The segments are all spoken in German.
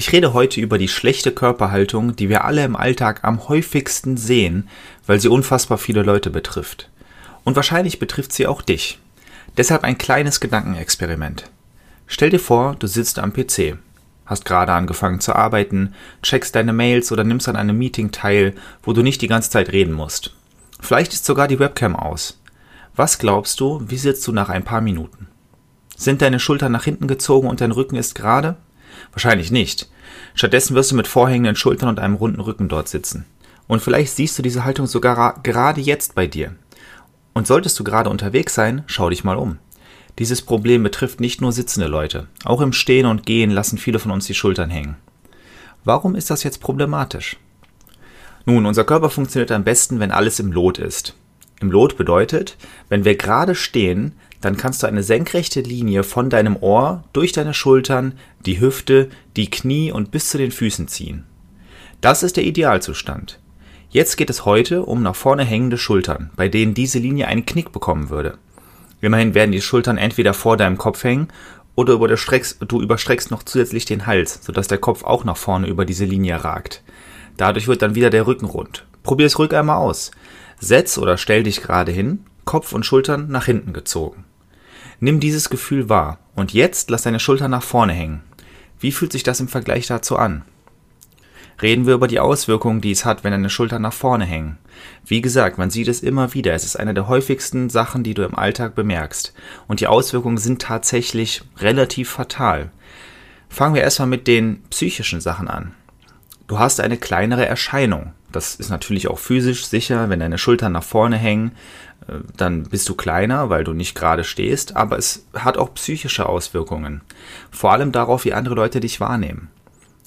Ich rede heute über die schlechte Körperhaltung, die wir alle im Alltag am häufigsten sehen, weil sie unfassbar viele Leute betrifft. Und wahrscheinlich betrifft sie auch dich. Deshalb ein kleines Gedankenexperiment. Stell dir vor, du sitzt am PC, hast gerade angefangen zu arbeiten, checkst deine Mails oder nimmst an einem Meeting teil, wo du nicht die ganze Zeit reden musst. Vielleicht ist sogar die Webcam aus. Was glaubst du, wie sitzt du nach ein paar Minuten? Sind deine Schultern nach hinten gezogen und dein Rücken ist gerade? Wahrscheinlich nicht. Stattdessen wirst du mit vorhängenden Schultern und einem runden Rücken dort sitzen. Und vielleicht siehst du diese Haltung sogar gerade jetzt bei dir. Und solltest du gerade unterwegs sein, schau dich mal um. Dieses Problem betrifft nicht nur sitzende Leute. Auch im Stehen und Gehen lassen viele von uns die Schultern hängen. Warum ist das jetzt problematisch? Nun, unser Körper funktioniert am besten, wenn alles im Lot ist. Im Lot bedeutet, wenn wir gerade stehen, dann kannst du eine senkrechte Linie von deinem Ohr durch deine Schultern, die Hüfte, die Knie und bis zu den Füßen ziehen. Das ist der Idealzustand. Jetzt geht es heute um nach vorne hängende Schultern, bei denen diese Linie einen Knick bekommen würde. Immerhin werden die Schultern entweder vor deinem Kopf hängen oder du überstreckst noch zusätzlich den Hals, sodass der Kopf auch nach vorne über diese Linie ragt. Dadurch wird dann wieder der Rücken rund. Probier es ruhig einmal aus. Setz oder stell dich gerade hin, Kopf und Schultern nach hinten gezogen. Nimm dieses Gefühl wahr und jetzt lass deine Schultern nach vorne hängen. Wie fühlt sich das im Vergleich dazu an? Reden wir über die Auswirkungen, die es hat, wenn deine Schultern nach vorne hängen. Wie gesagt, man sieht es immer wieder. Es ist eine der häufigsten Sachen, die du im Alltag bemerkst. Und die Auswirkungen sind tatsächlich relativ fatal. Fangen wir erstmal mit den psychischen Sachen an. Du hast eine kleinere Erscheinung. Das ist natürlich auch physisch sicher, wenn deine Schultern nach vorne hängen, dann bist du kleiner, weil du nicht gerade stehst, aber es hat auch psychische Auswirkungen. Vor allem darauf, wie andere Leute dich wahrnehmen.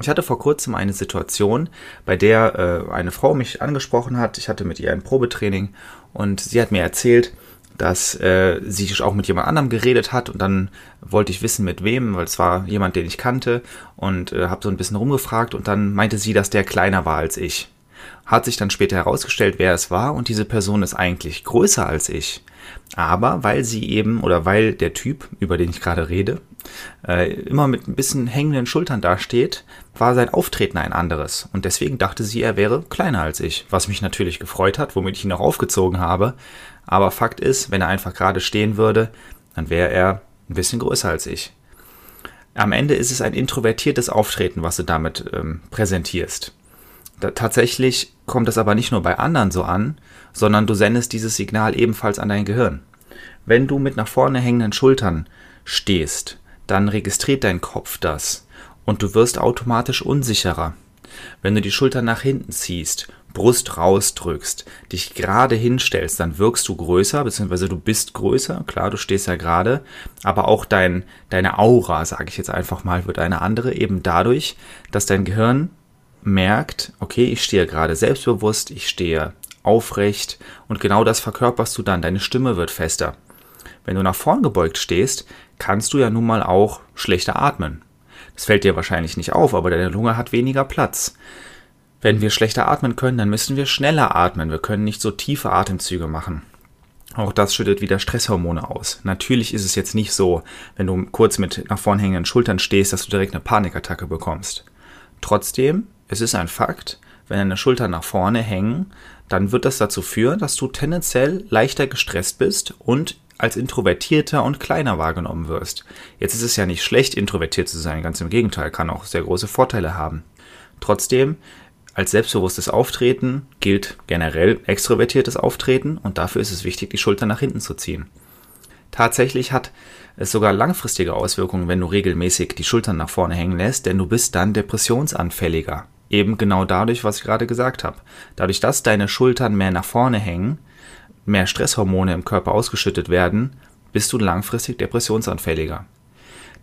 Ich hatte vor kurzem eine Situation, bei der äh, eine Frau mich angesprochen hat. Ich hatte mit ihr ein Probetraining und sie hat mir erzählt, dass äh, sie auch mit jemand anderem geredet hat und dann wollte ich wissen mit wem, weil es war jemand, den ich kannte und äh, habe so ein bisschen rumgefragt und dann meinte sie, dass der kleiner war als ich. Hat sich dann später herausgestellt, wer es war und diese Person ist eigentlich größer als ich. Aber weil sie eben oder weil der Typ, über den ich gerade rede, äh, immer mit ein bisschen hängenden Schultern dasteht, war sein Auftreten ein anderes. Und deswegen dachte sie, er wäre kleiner als ich, was mich natürlich gefreut hat, womit ich ihn auch aufgezogen habe. Aber Fakt ist, wenn er einfach gerade stehen würde, dann wäre er ein bisschen größer als ich. Am Ende ist es ein introvertiertes Auftreten, was du damit ähm, präsentierst. Da, tatsächlich kommt es aber nicht nur bei anderen so an, sondern du sendest dieses Signal ebenfalls an dein Gehirn. Wenn du mit nach vorne hängenden Schultern stehst, dann registriert dein Kopf das und du wirst automatisch unsicherer. Wenn du die Schultern nach hinten ziehst, Brust rausdrückst, dich gerade hinstellst, dann wirkst du größer, beziehungsweise du bist größer, klar, du stehst ja gerade, aber auch dein, deine Aura, sage ich jetzt einfach mal, wird eine andere, eben dadurch, dass dein Gehirn merkt, okay, ich stehe gerade selbstbewusst, ich stehe aufrecht und genau das verkörperst du dann. Deine Stimme wird fester. Wenn du nach vorn gebeugt stehst, kannst du ja nun mal auch schlechter atmen. Das fällt dir wahrscheinlich nicht auf, aber deine Lunge hat weniger Platz. Wenn wir schlechter atmen können, dann müssen wir schneller atmen. Wir können nicht so tiefe Atemzüge machen. Auch das schüttet wieder Stresshormone aus. Natürlich ist es jetzt nicht so, wenn du kurz mit nach vorn hängenden Schultern stehst, dass du direkt eine Panikattacke bekommst. Trotzdem es ist ein Fakt, wenn deine Schultern nach vorne hängen, dann wird das dazu führen, dass du tendenziell leichter gestresst bist und als introvertierter und kleiner wahrgenommen wirst. Jetzt ist es ja nicht schlecht, introvertiert zu sein, ganz im Gegenteil, kann auch sehr große Vorteile haben. Trotzdem, als selbstbewusstes Auftreten gilt generell extrovertiertes Auftreten und dafür ist es wichtig, die Schultern nach hinten zu ziehen. Tatsächlich hat es sogar langfristige Auswirkungen, wenn du regelmäßig die Schultern nach vorne hängen lässt, denn du bist dann depressionsanfälliger. Eben genau dadurch, was ich gerade gesagt habe. Dadurch, dass deine Schultern mehr nach vorne hängen, mehr Stresshormone im Körper ausgeschüttet werden, bist du langfristig depressionsanfälliger.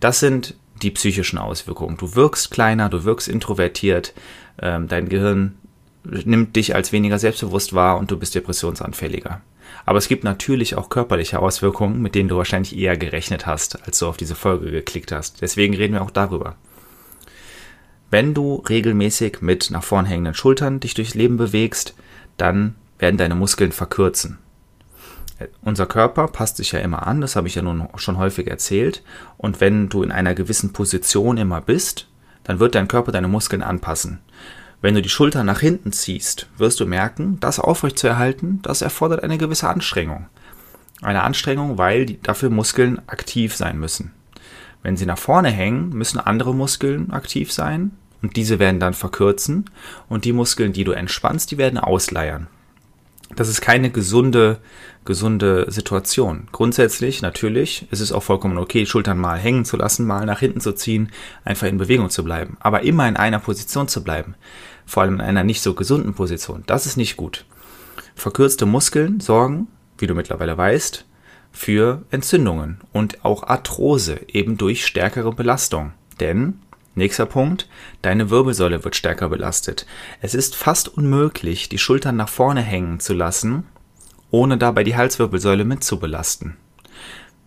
Das sind die psychischen Auswirkungen. Du wirkst kleiner, du wirkst introvertiert, ähm, dein Gehirn nimmt dich als weniger selbstbewusst wahr und du bist depressionsanfälliger. Aber es gibt natürlich auch körperliche Auswirkungen, mit denen du wahrscheinlich eher gerechnet hast, als du auf diese Folge geklickt hast. Deswegen reden wir auch darüber. Wenn du regelmäßig mit nach vorn hängenden Schultern dich durchs Leben bewegst, dann werden deine Muskeln verkürzen. Unser Körper passt sich ja immer an, das habe ich ja nun schon häufig erzählt. Und wenn du in einer gewissen Position immer bist, dann wird dein Körper deine Muskeln anpassen. Wenn du die Schultern nach hinten ziehst, wirst du merken, das aufrechtzuerhalten, das erfordert eine gewisse Anstrengung. Eine Anstrengung, weil dafür Muskeln aktiv sein müssen. Wenn sie nach vorne hängen, müssen andere Muskeln aktiv sein und diese werden dann verkürzen und die Muskeln, die du entspannst, die werden ausleiern. Das ist keine gesunde, gesunde Situation. Grundsätzlich, natürlich, ist es auch vollkommen okay, Schultern mal hängen zu lassen, mal nach hinten zu ziehen, einfach in Bewegung zu bleiben. Aber immer in einer Position zu bleiben. Vor allem in einer nicht so gesunden Position. Das ist nicht gut. Verkürzte Muskeln sorgen, wie du mittlerweile weißt, für Entzündungen und auch Arthrose eben durch stärkere Belastung. Denn Nächster Punkt, deine Wirbelsäule wird stärker belastet. Es ist fast unmöglich, die Schultern nach vorne hängen zu lassen, ohne dabei die Halswirbelsäule mit zu belasten.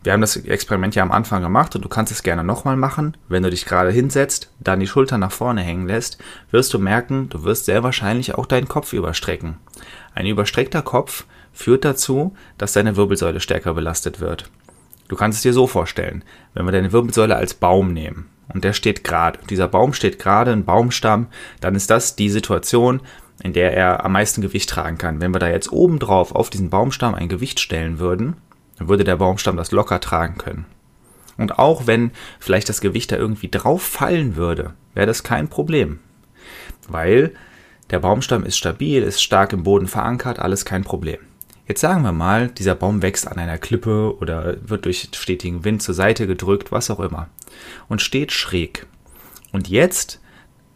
Wir haben das Experiment ja am Anfang gemacht und du kannst es gerne nochmal machen. Wenn du dich gerade hinsetzt, dann die Schultern nach vorne hängen lässt, wirst du merken, du wirst sehr wahrscheinlich auch deinen Kopf überstrecken. Ein überstreckter Kopf führt dazu, dass deine Wirbelsäule stärker belastet wird. Du kannst es dir so vorstellen, wenn wir deine Wirbelsäule als Baum nehmen und der steht gerade, dieser Baum steht gerade, ein Baumstamm, dann ist das die Situation, in der er am meisten Gewicht tragen kann. Wenn wir da jetzt oben drauf auf diesen Baumstamm ein Gewicht stellen würden, dann würde der Baumstamm das locker tragen können. Und auch wenn vielleicht das Gewicht da irgendwie drauf fallen würde, wäre das kein Problem. Weil der Baumstamm ist stabil, ist stark im Boden verankert, alles kein Problem. Jetzt sagen wir mal, dieser Baum wächst an einer Klippe oder wird durch stetigen Wind zur Seite gedrückt, was auch immer, und steht schräg. Und jetzt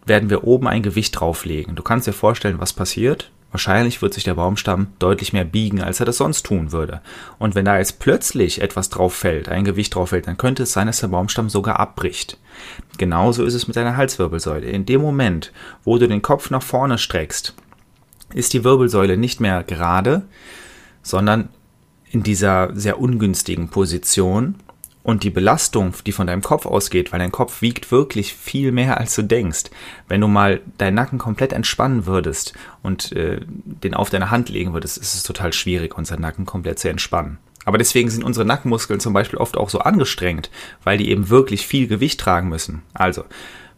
werden wir oben ein Gewicht drauflegen. Du kannst dir vorstellen, was passiert. Wahrscheinlich wird sich der Baumstamm deutlich mehr biegen, als er das sonst tun würde. Und wenn da jetzt plötzlich etwas drauf fällt, ein Gewicht drauf fällt, dann könnte es sein, dass der Baumstamm sogar abbricht. Genauso ist es mit deiner Halswirbelsäule. In dem Moment, wo du den Kopf nach vorne streckst, ist die Wirbelsäule nicht mehr gerade, sondern in dieser sehr ungünstigen Position und die Belastung, die von deinem Kopf ausgeht, weil dein Kopf wiegt wirklich viel mehr, als du denkst. Wenn du mal deinen Nacken komplett entspannen würdest und äh, den auf deine Hand legen würdest, ist es total schwierig, unseren Nacken komplett zu entspannen. Aber deswegen sind unsere Nackenmuskeln zum Beispiel oft auch so angestrengt, weil die eben wirklich viel Gewicht tragen müssen. Also,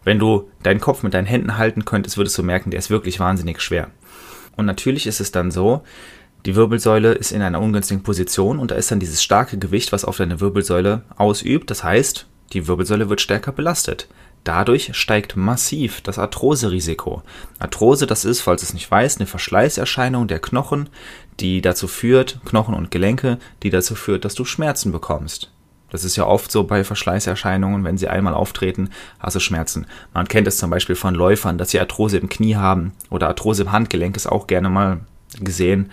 wenn du deinen Kopf mit deinen Händen halten könntest, würdest du merken, der ist wirklich wahnsinnig schwer. Und natürlich ist es dann so, die Wirbelsäule ist in einer ungünstigen Position und da ist dann dieses starke Gewicht, was auf deine Wirbelsäule ausübt. Das heißt, die Wirbelsäule wird stärker belastet. Dadurch steigt massiv das Arthroserisiko. Arthrose, das ist, falls es nicht weiß, eine Verschleißerscheinung der Knochen, die dazu führt, Knochen und Gelenke, die dazu führt, dass du Schmerzen bekommst. Das ist ja oft so bei Verschleißerscheinungen, wenn sie einmal auftreten, hast du Schmerzen. Man kennt es zum Beispiel von Läufern, dass sie Arthrose im Knie haben oder Arthrose im Handgelenk ist auch gerne mal gesehen.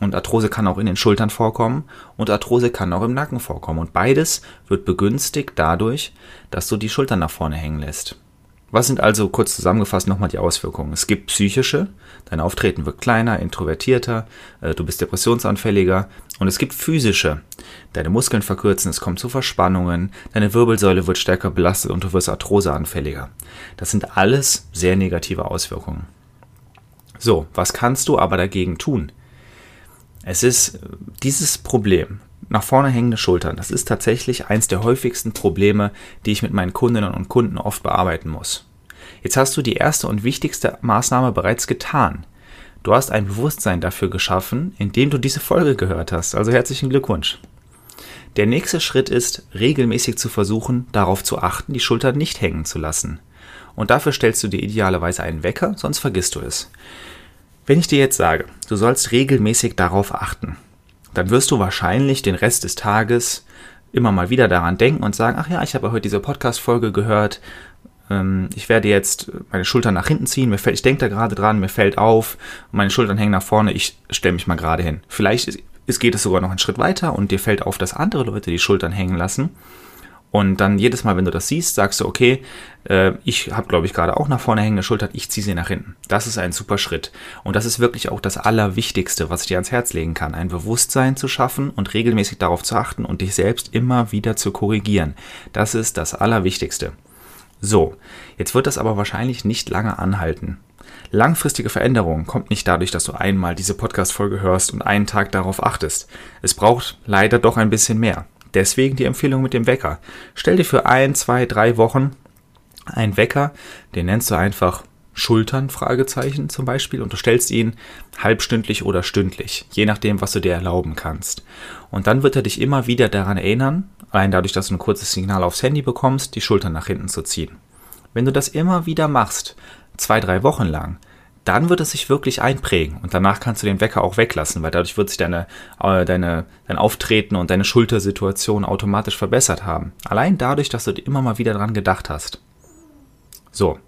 Und Arthrose kann auch in den Schultern vorkommen und Arthrose kann auch im Nacken vorkommen. Und beides wird begünstigt dadurch, dass du die Schultern nach vorne hängen lässt. Was sind also kurz zusammengefasst nochmal die Auswirkungen? Es gibt psychische, dein Auftreten wird kleiner, introvertierter, äh, du bist depressionsanfälliger und es gibt physische, deine Muskeln verkürzen, es kommt zu Verspannungen, deine Wirbelsäule wird stärker belastet und du wirst arthroseanfälliger. Das sind alles sehr negative Auswirkungen. So, was kannst du aber dagegen tun? Es ist dieses Problem, nach vorne hängende Schultern, das ist tatsächlich eins der häufigsten Probleme, die ich mit meinen Kundinnen und Kunden oft bearbeiten muss. Jetzt hast du die erste und wichtigste Maßnahme bereits getan. Du hast ein Bewusstsein dafür geschaffen, indem du diese Folge gehört hast. Also herzlichen Glückwunsch. Der nächste Schritt ist, regelmäßig zu versuchen, darauf zu achten, die Schultern nicht hängen zu lassen. Und dafür stellst du dir idealerweise einen Wecker, sonst vergisst du es. Wenn ich dir jetzt sage, du sollst regelmäßig darauf achten, dann wirst du wahrscheinlich den Rest des Tages immer mal wieder daran denken und sagen, ach ja, ich habe heute diese Podcast-Folge gehört, ähm, ich werde jetzt meine Schultern nach hinten ziehen, mir fällt, ich denke da gerade dran, mir fällt auf, meine Schultern hängen nach vorne, ich stelle mich mal gerade hin. Vielleicht ist, geht es sogar noch einen Schritt weiter und dir fällt auf, dass andere Leute die Schultern hängen lassen Und dann jedes Mal, wenn du das siehst, sagst du, okay, äh, ich habe, glaube ich, gerade auch nach vorne hängende Schultern, ich ziehe sie nach hinten. Das ist ein super Schritt. Und das ist wirklich auch das Allerwichtigste, was ich dir ans Herz legen kann. Ein Bewusstsein zu schaffen und regelmäßig darauf zu achten und dich selbst immer wieder zu korrigieren. Das ist das Allerwichtigste. So, jetzt wird das aber wahrscheinlich nicht lange anhalten. Langfristige Veränderung kommt nicht dadurch, dass du einmal diese Podcast-Folge hörst und einen Tag darauf achtest. Es braucht leider doch ein bisschen mehr. Deswegen die Empfehlung mit dem Wecker. Stell dir für ein, zwei, drei Wochen einen Wecker, den nennst du einfach Schultern, Fragezeichen zum Beispiel, und du stellst ihn halbstündlich oder stündlich, je nachdem, was du dir erlauben kannst. Und dann wird er dich immer wieder daran erinnern, rein dadurch, dass du ein kurzes Signal aufs Handy bekommst, die Schultern nach hinten zu ziehen. Wenn du das immer wieder machst, zwei, drei Wochen lang, dann wird es sich wirklich einprägen und danach kannst du den Wecker auch weglassen, weil dadurch wird sich deine, äh, deine, dein Auftreten und deine Schultersituation automatisch verbessert haben. Allein dadurch, dass du immer mal wieder dran gedacht hast. So,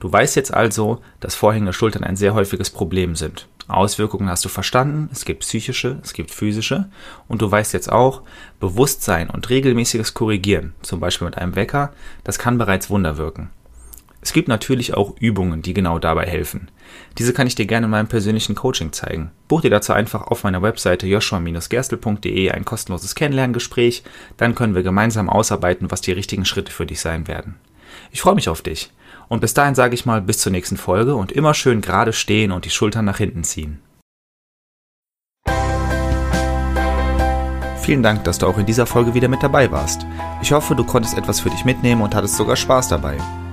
du weißt jetzt also, dass vorhängende Schultern ein sehr häufiges Problem sind. Auswirkungen hast du verstanden, es gibt psychische, es gibt physische und du weißt jetzt auch, Bewusstsein und regelmäßiges Korrigieren, zum Beispiel mit einem Wecker, das kann bereits Wunder wirken. Es gibt natürlich auch Übungen, die genau dabei helfen. Diese kann ich dir gerne in meinem persönlichen Coaching zeigen. Buch dir dazu einfach auf meiner Webseite joshua-gerstel.de ein kostenloses Kennenlerngespräch, dann können wir gemeinsam ausarbeiten, was die richtigen Schritte für dich sein werden. Ich freue mich auf dich. Und bis dahin sage ich mal bis zur nächsten Folge und immer schön gerade stehen und die Schultern nach hinten ziehen. Vielen Dank, dass du auch in dieser Folge wieder mit dabei warst. Ich hoffe, du konntest etwas für dich mitnehmen und hattest sogar Spaß dabei.